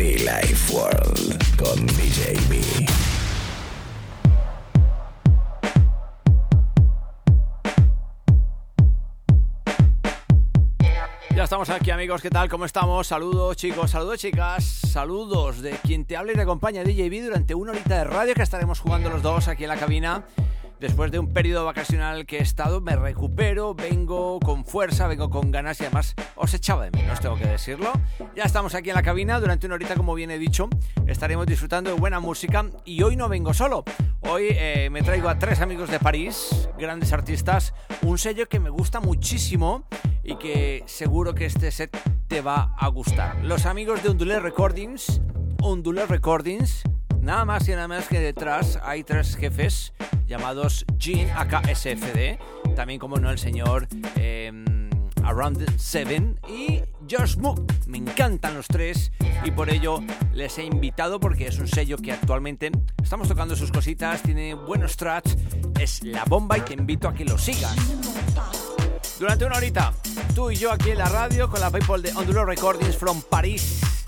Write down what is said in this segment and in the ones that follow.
Be Life World con DJ B. Ya estamos aquí amigos, ¿qué tal? ¿Cómo estamos? Saludos chicos, saludos chicas, saludos de quien te habla y te acompaña DJB durante una horita de radio que estaremos jugando los dos aquí en la cabina. Después de un periodo vacacional que he estado, me recupero, vengo con fuerza, vengo con ganas y además os echaba de menos, tengo que decirlo. Ya estamos aquí en la cabina durante una horita, como bien he dicho, estaremos disfrutando de buena música y hoy no vengo solo. Hoy eh, me traigo a tres amigos de París, grandes artistas, un sello que me gusta muchísimo y que seguro que este set te va a gustar. Los amigos de Ondulé Recordings, Ondulé Recordings, nada más y nada menos que detrás hay tres jefes llamados Jean AKSFD, también como no el señor eh, Around Seven y Josh Mook. Me encantan los tres y por ello les he invitado porque es un sello que actualmente estamos tocando sus cositas, tiene buenos tracks, es la bomba y te invito a que lo sigas. Durante una horita, tú y yo aquí en la radio con la people de Ondulo Recordings from París.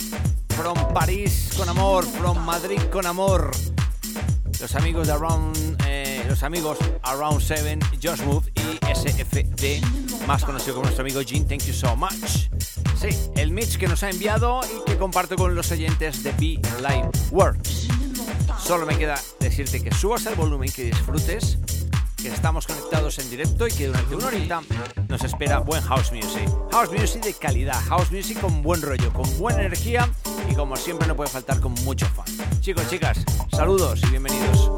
From París con amor, from Madrid con amor. Los amigos de Around, eh, los amigos Around 7, Josh Move y SFD, más conocido como nuestro amigo Jean, thank you so much. Sí, el mix que nos ha enviado y que comparto con los oyentes de Be Live World. Solo me queda decirte que subas el volumen, que disfrutes, que estamos conectados en directo y que durante una horita nos espera buen house music. House music de calidad, house music con buen rollo, con buena energía y como siempre no puede faltar con mucho fan. Chicos, chicas, saludos y bienvenidos.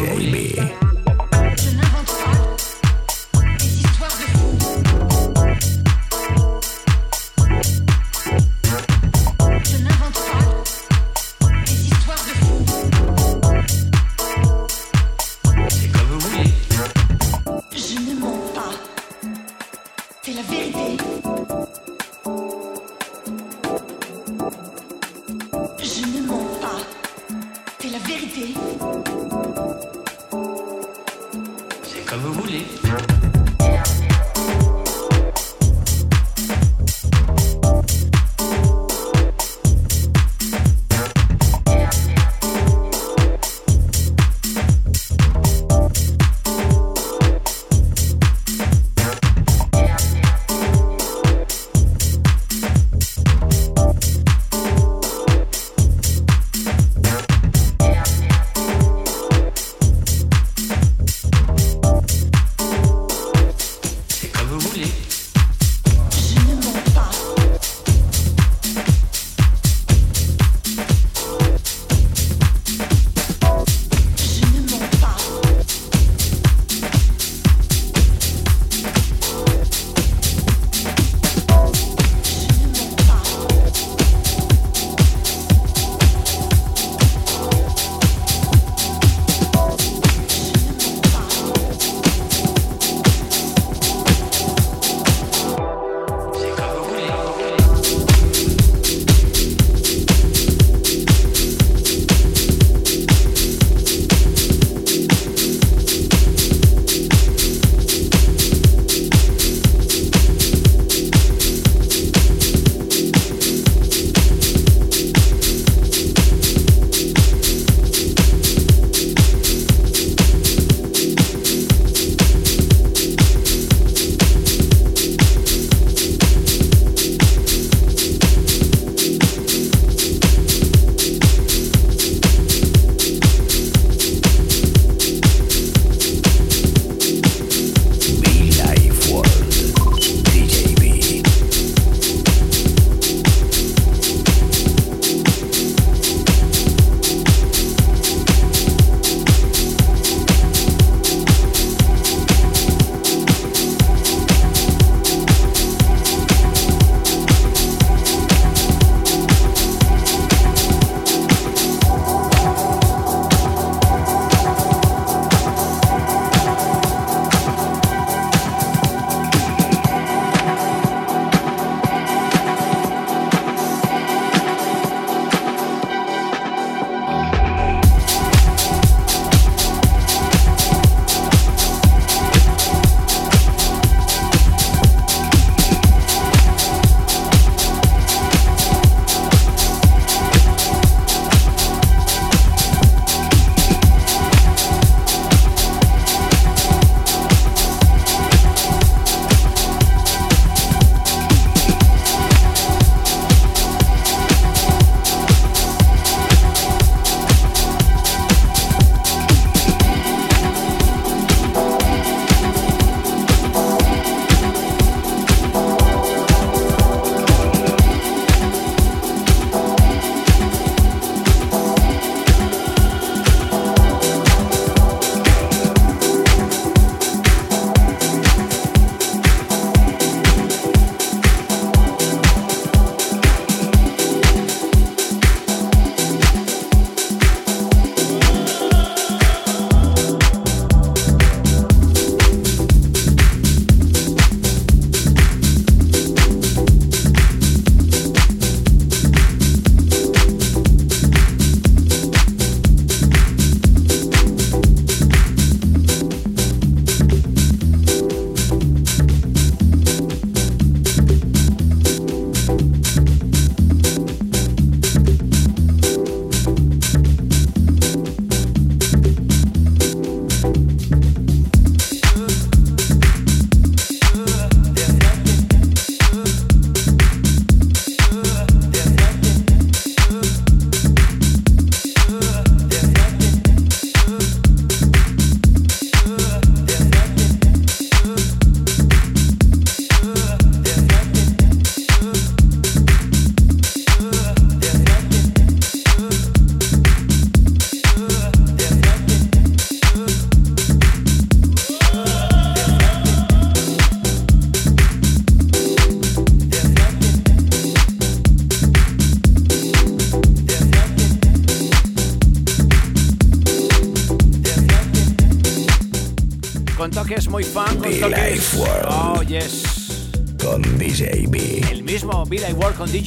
Con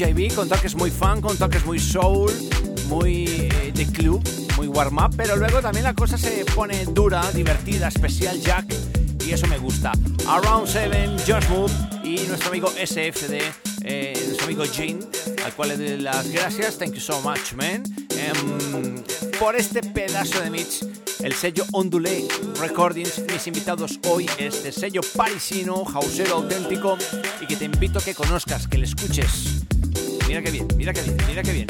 Con toques muy fan, con toques muy soul, muy eh, de club, muy warm up, pero luego también la cosa se pone dura, divertida, especial Jack, y eso me gusta. Around 7, Just Move y nuestro amigo SFD, eh, nuestro amigo Jane, al cual le doy las gracias. Thank you so much, man. Em, por este pedazo de mix, el sello Ondulé Recordings. Mis invitados hoy es de sello parisino, hausero auténtico, y que te invito a que conozcas, que le escuches. Mira que bien, mira que bien, mira que bien.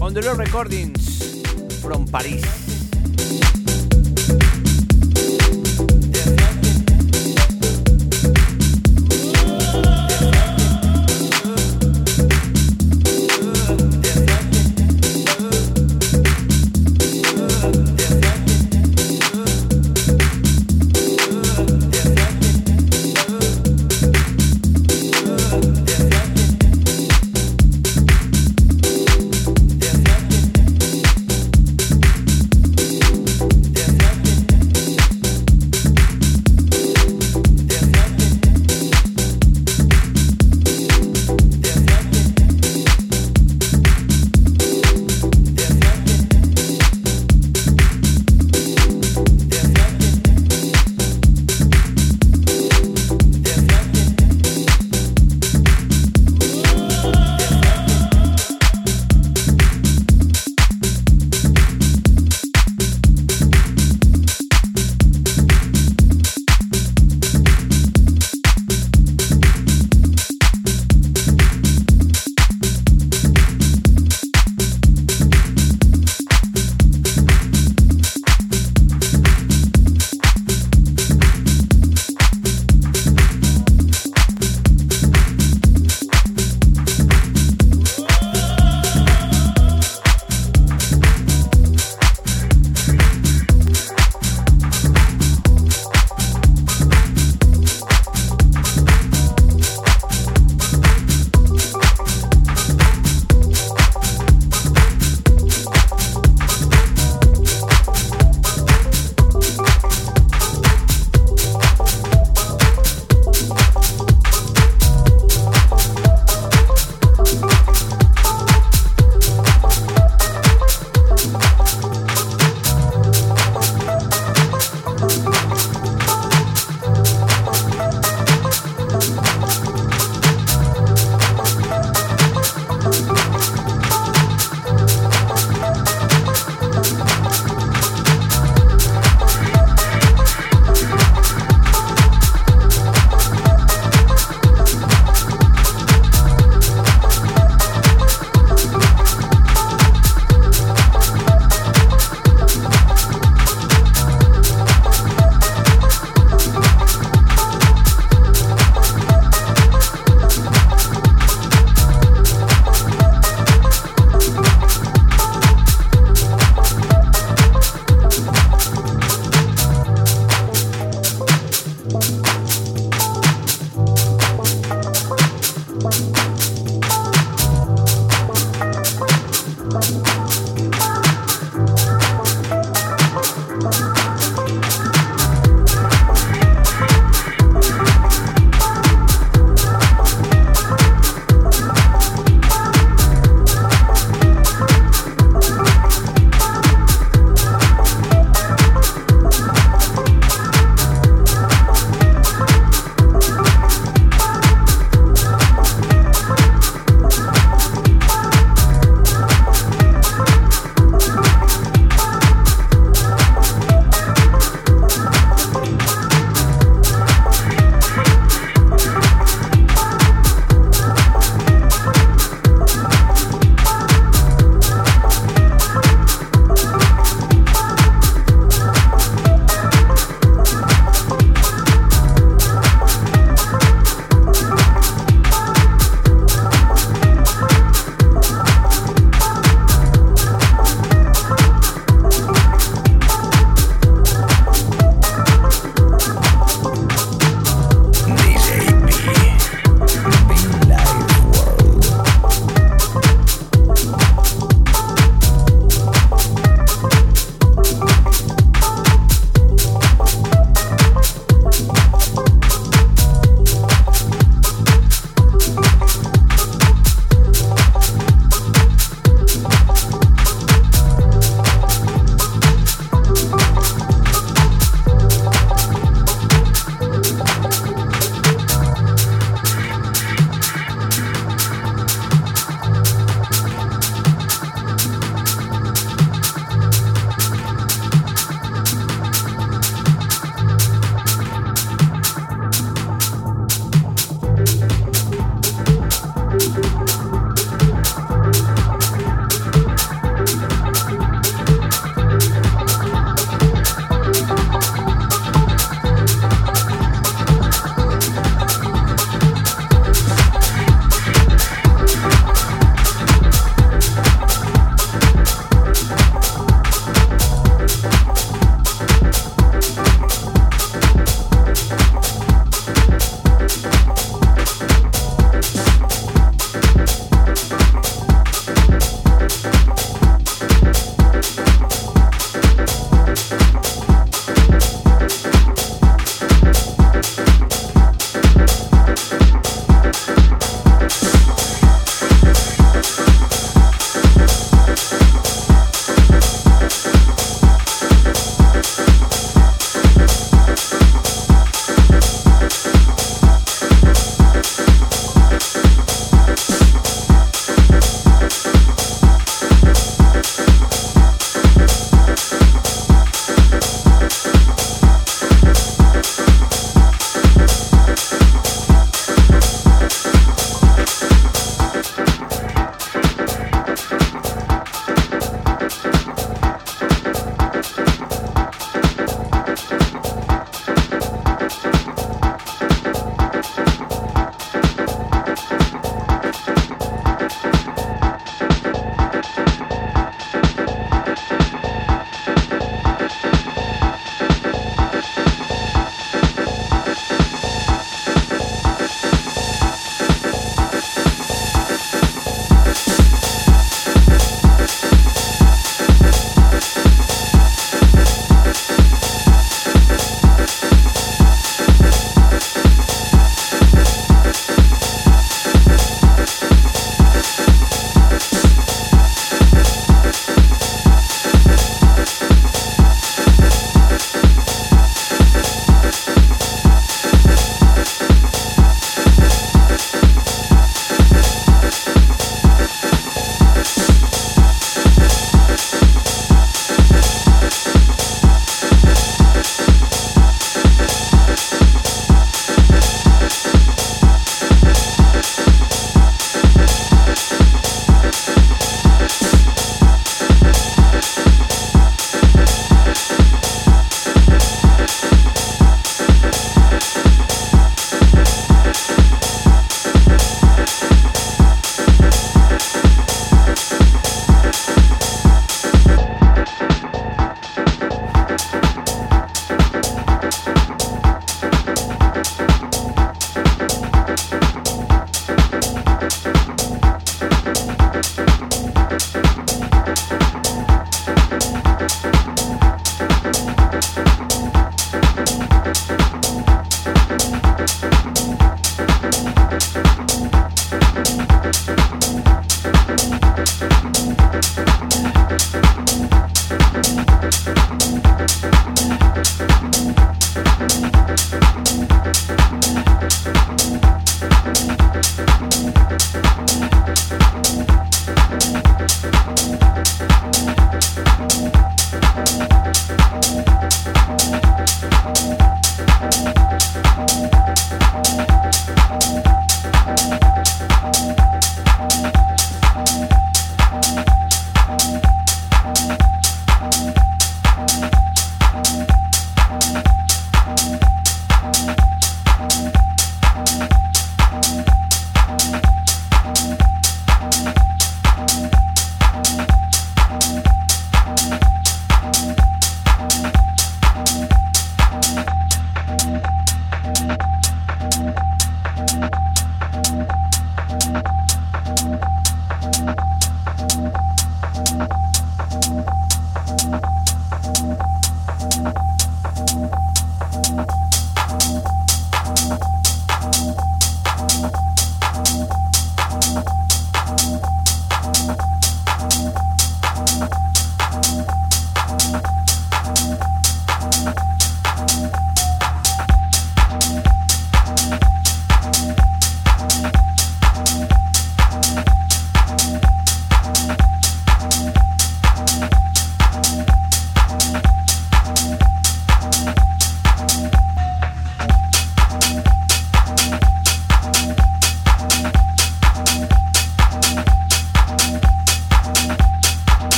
Ondulé Recordings from Paris.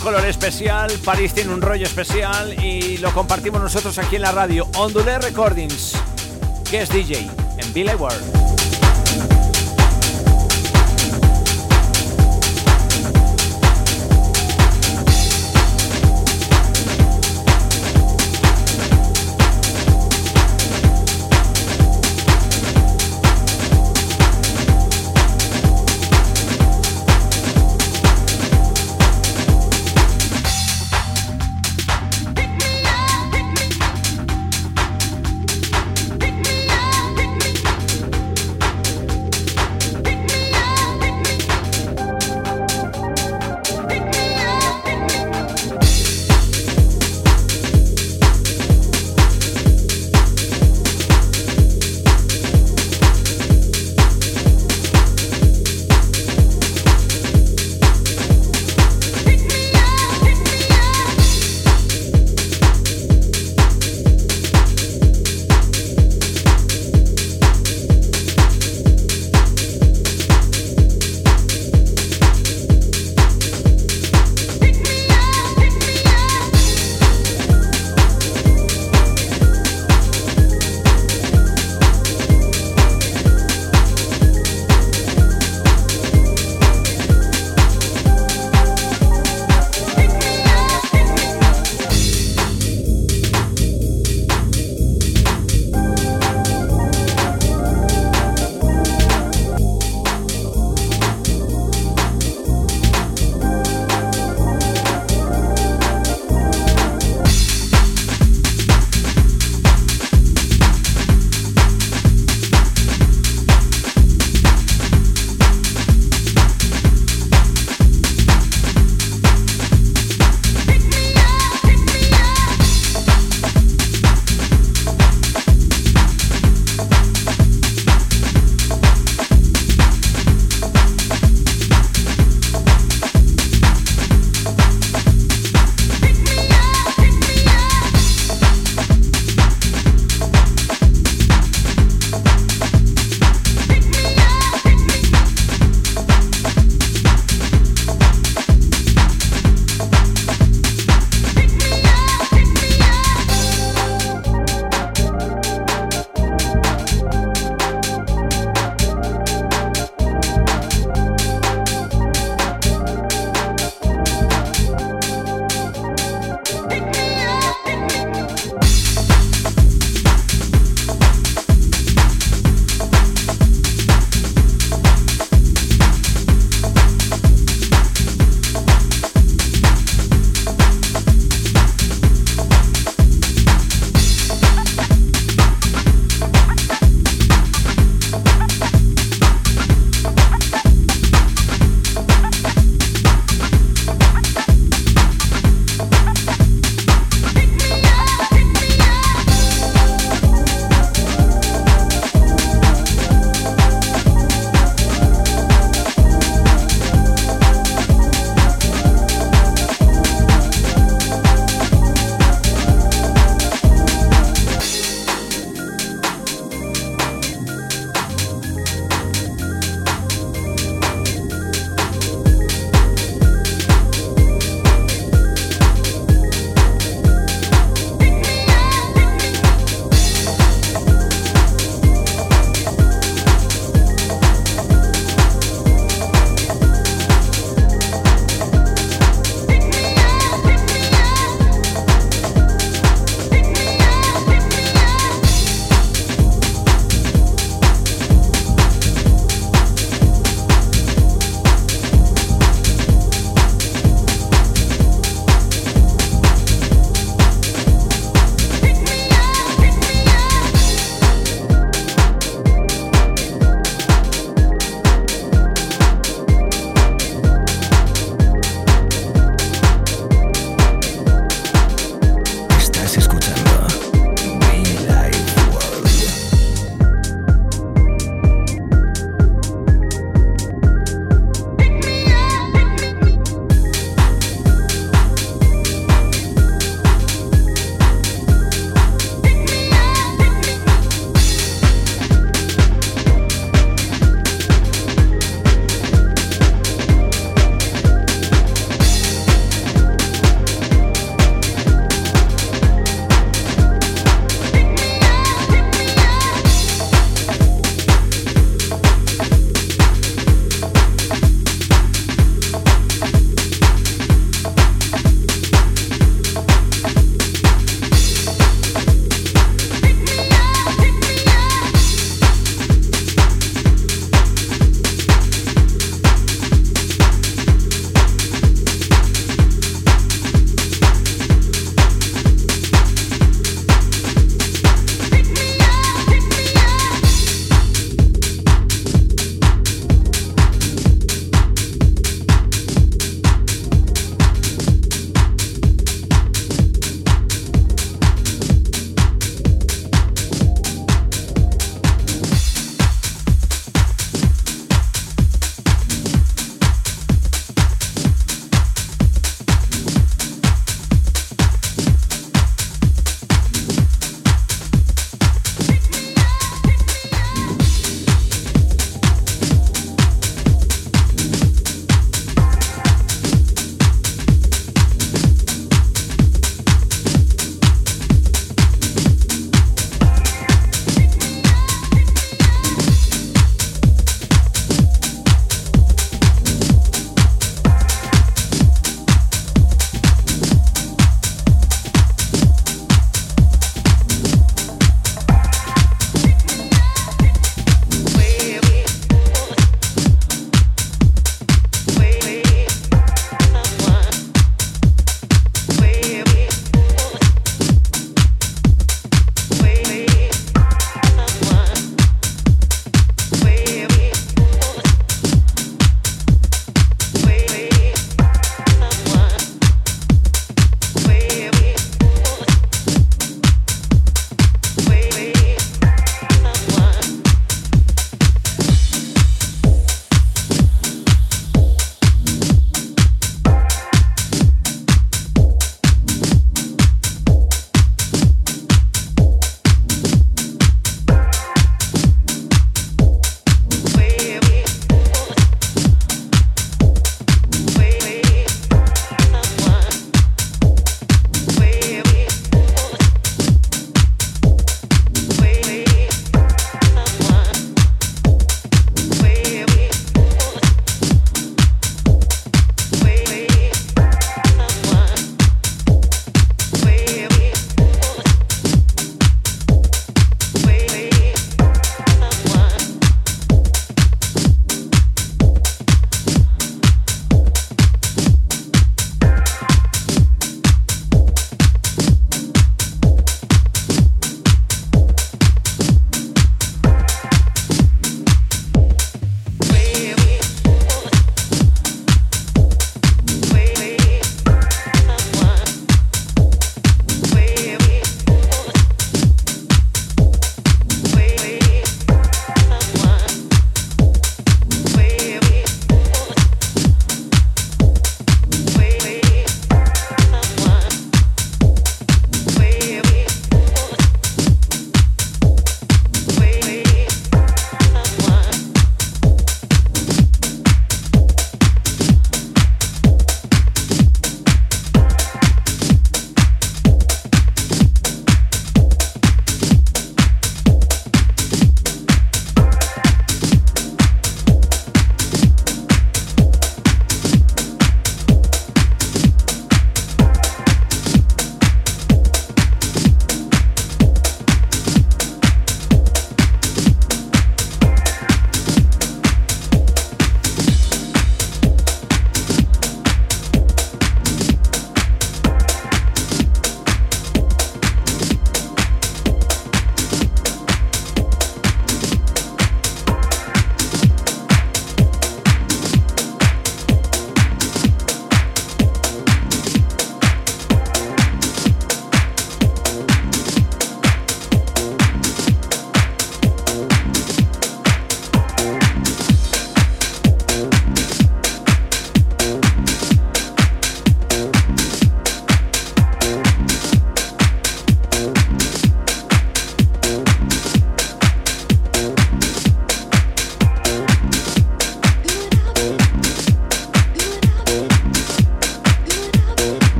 Color especial, París tiene un rollo especial y lo compartimos nosotros aquí en la radio. Ondulé Recordings, que es DJ en Billy World.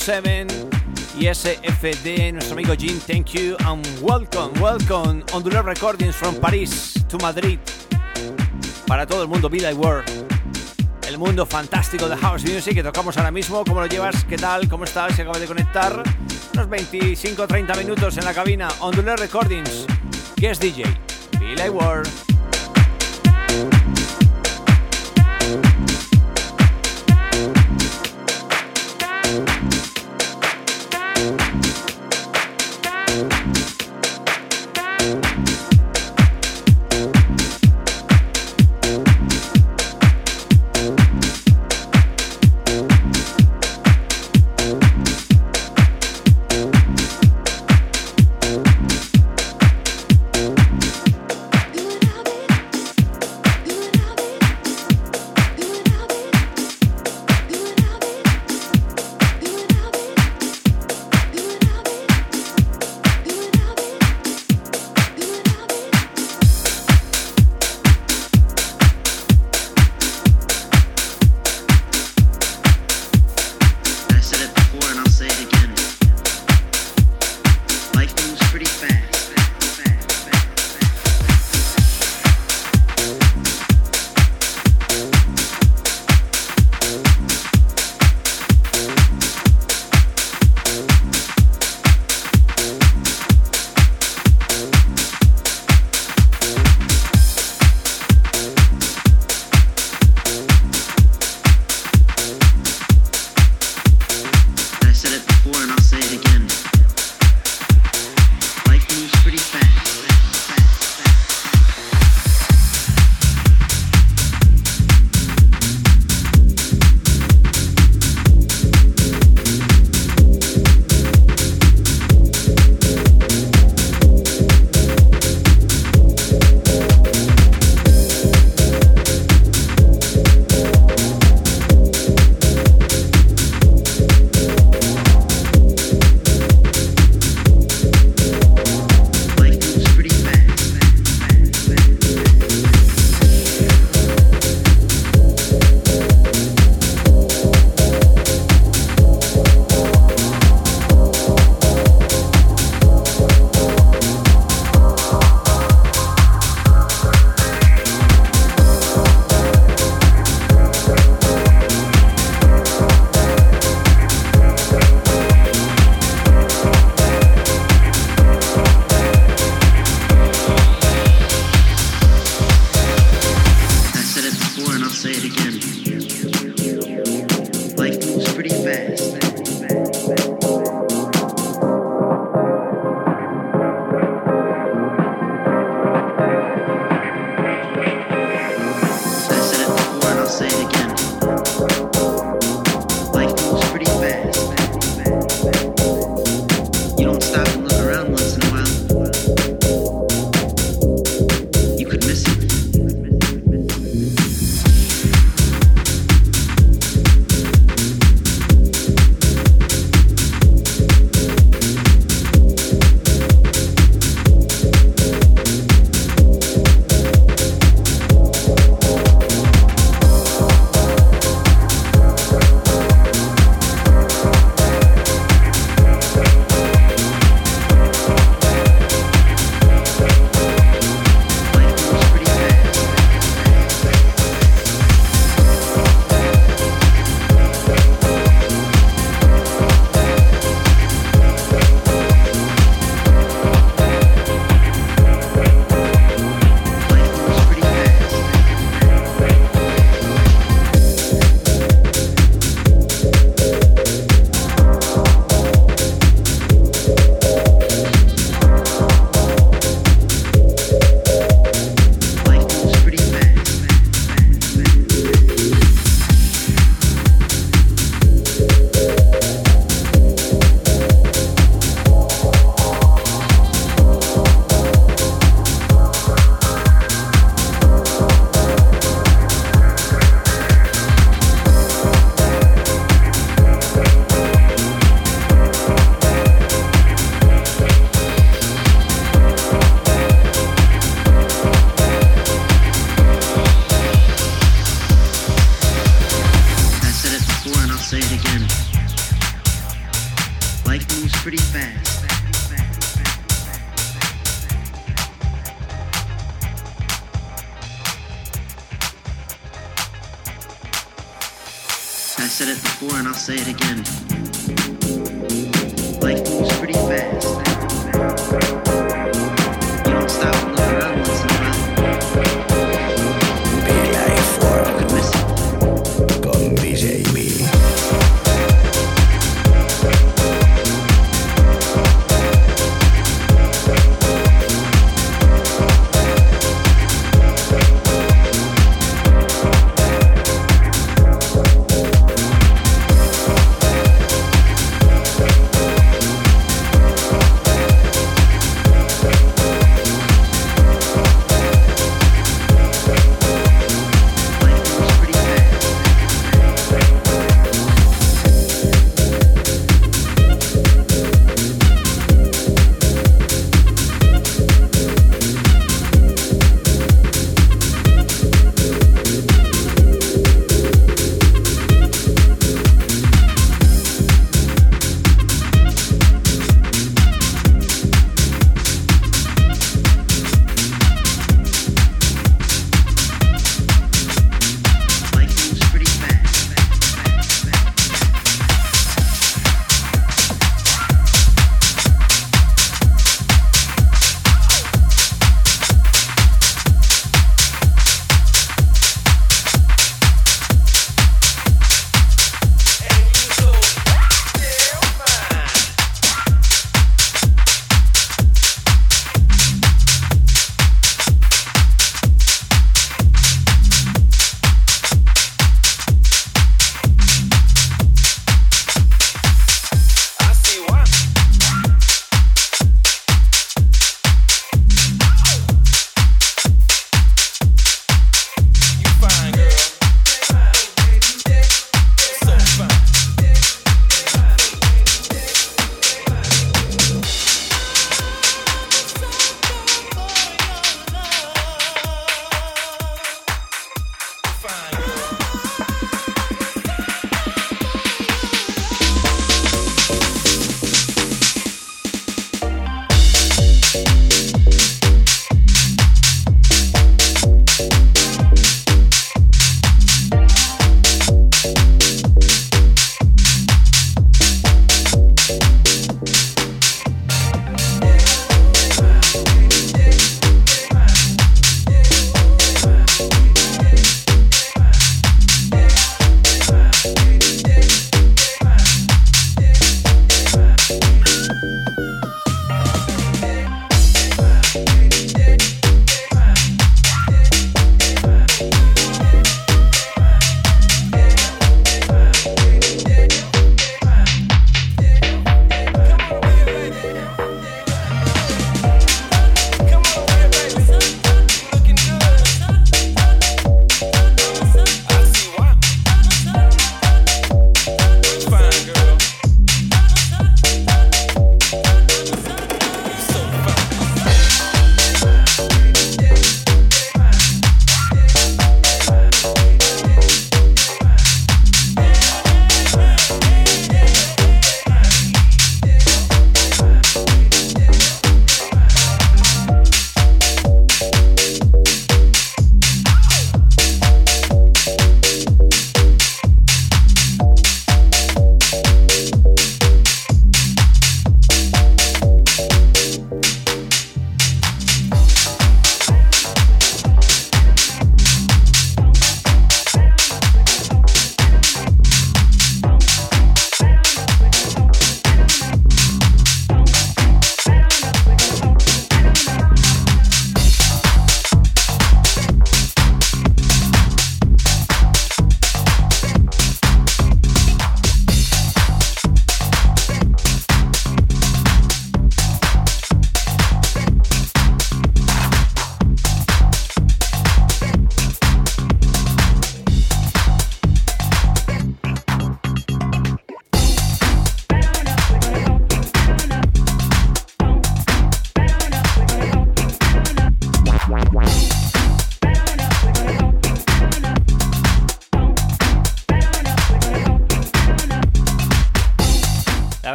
7 y SFD, nuestro amigo Jim, thank you and welcome, welcome, Ondular Recordings from Paris to Madrid. Para todo el mundo, Be Like World. El mundo fantástico de House Music que tocamos ahora mismo. ¿Cómo lo llevas? ¿Qué tal? ¿Cómo estás? Se acaba de conectar. Unos 25-30 minutos en la cabina. Ondular Recordings. Guest DJ. Be Like World. Said it before and I'll say it again. Life moves pretty fast.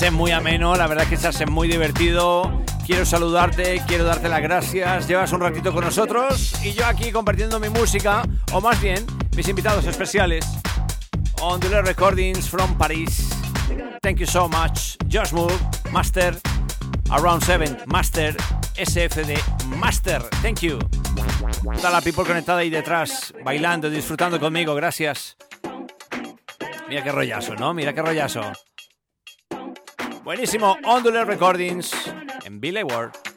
La verdad que se hace muy ameno, la verdad que se hace muy divertido. Quiero saludarte, quiero darte las gracias. Llevas un ratito con nosotros y yo aquí compartiendo mi música, o más bien, mis invitados especiales. Ondulé Recordings from Paris. Thank you so much. Josh Moore, Master. Around 7, Master. SFD, Master. Thank you. Toda la people conectada ahí detrás, bailando, disfrutando conmigo. Gracias. Mira qué rollazo, ¿no? Mira qué rollazo. Buenísimo. Ondulé Recordings en Billy Ward.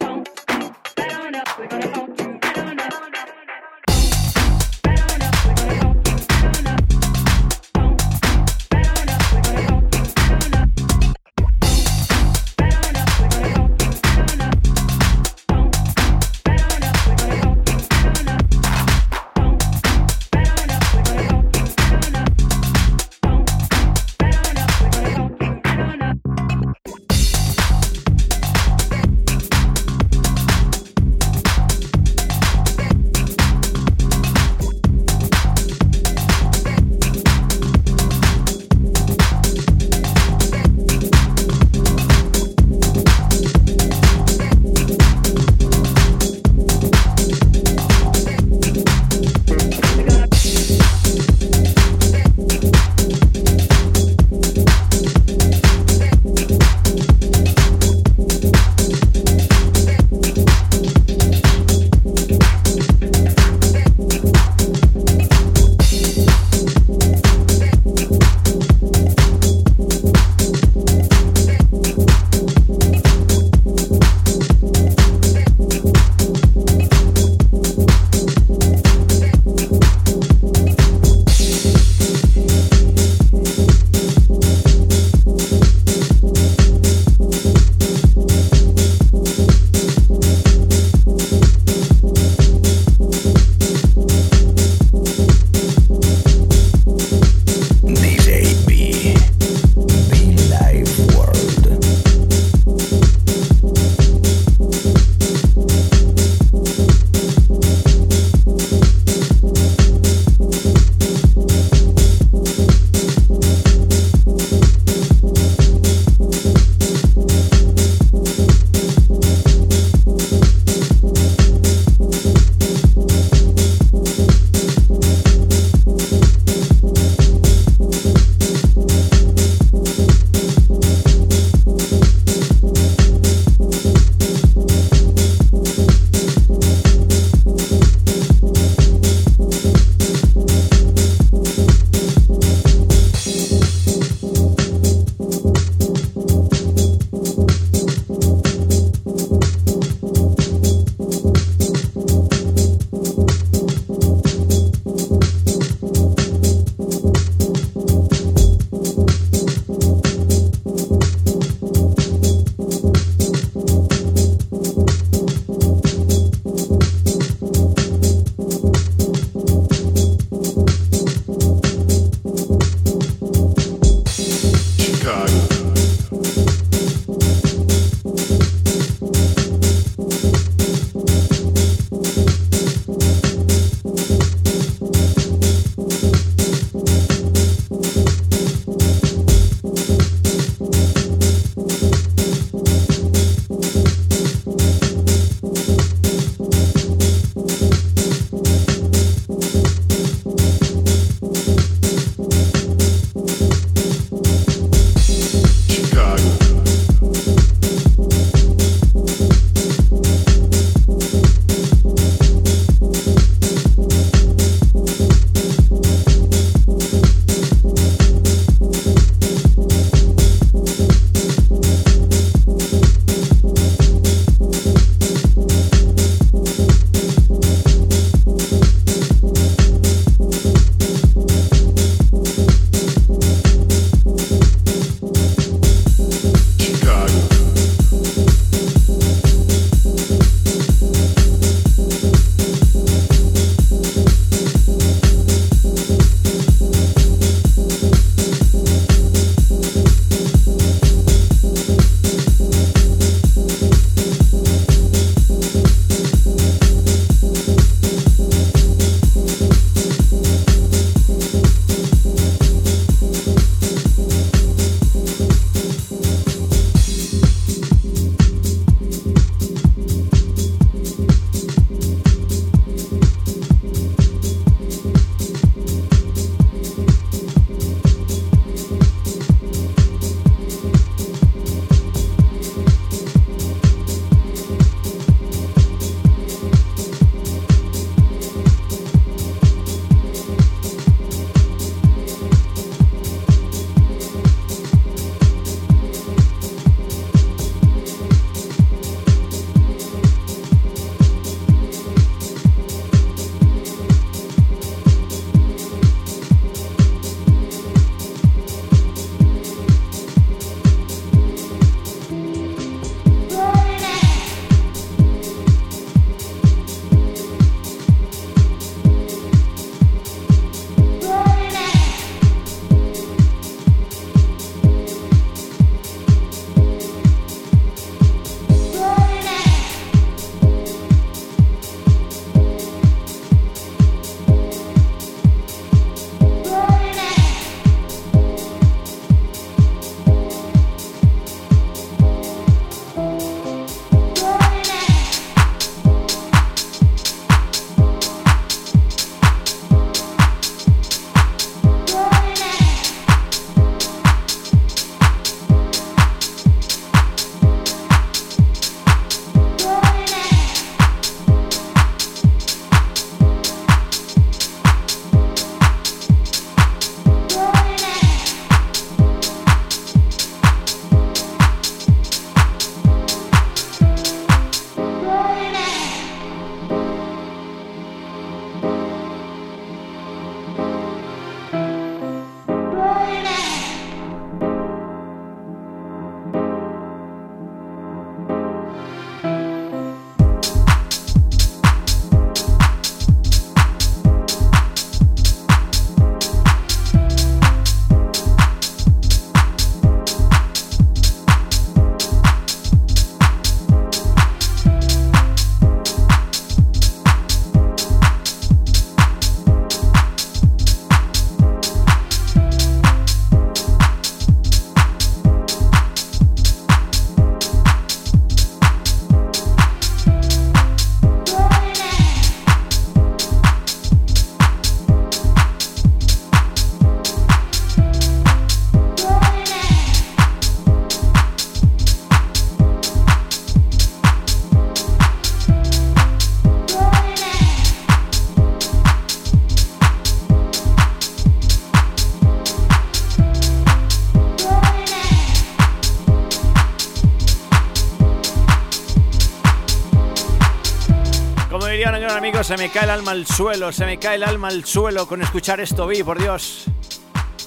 Se me cae el alma al suelo, se me cae el alma al suelo con escuchar esto, vi, por Dios.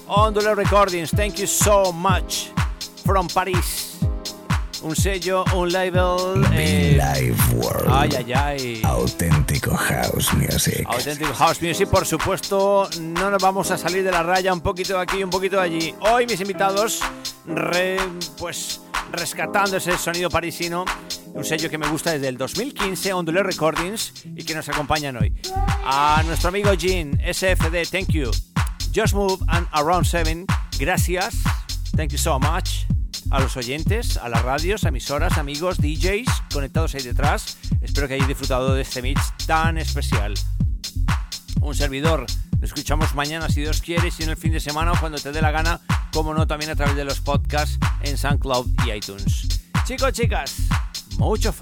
Ondule Recordings, thank you so much. From Paris. Un sello, un label. Be eh, Live World. ay, ay, ay. Auténtico House Music. Auténtico House Music, por supuesto, no nos vamos a salir de la raya un poquito de aquí, un poquito de allí. Hoy mis invitados, re- pues rescatando ese sonido parisino, un sello que me gusta desde el 2015, Ondule Recordings, y que nos acompañan hoy. A nuestro amigo Jean, SFD, thank you. Just Move and Around 7, gracias, thank you so much. A los oyentes, a las radios, emisoras, amigos, DJs conectados ahí detrás. Espero que hayáis disfrutado de este mix tan especial un servidor. Lo escuchamos mañana si Dios quiere, si en el fin de semana cuando te dé la gana, como no, también a través de los podcasts en SoundCloud y iTunes. Chicos, chicas, mucho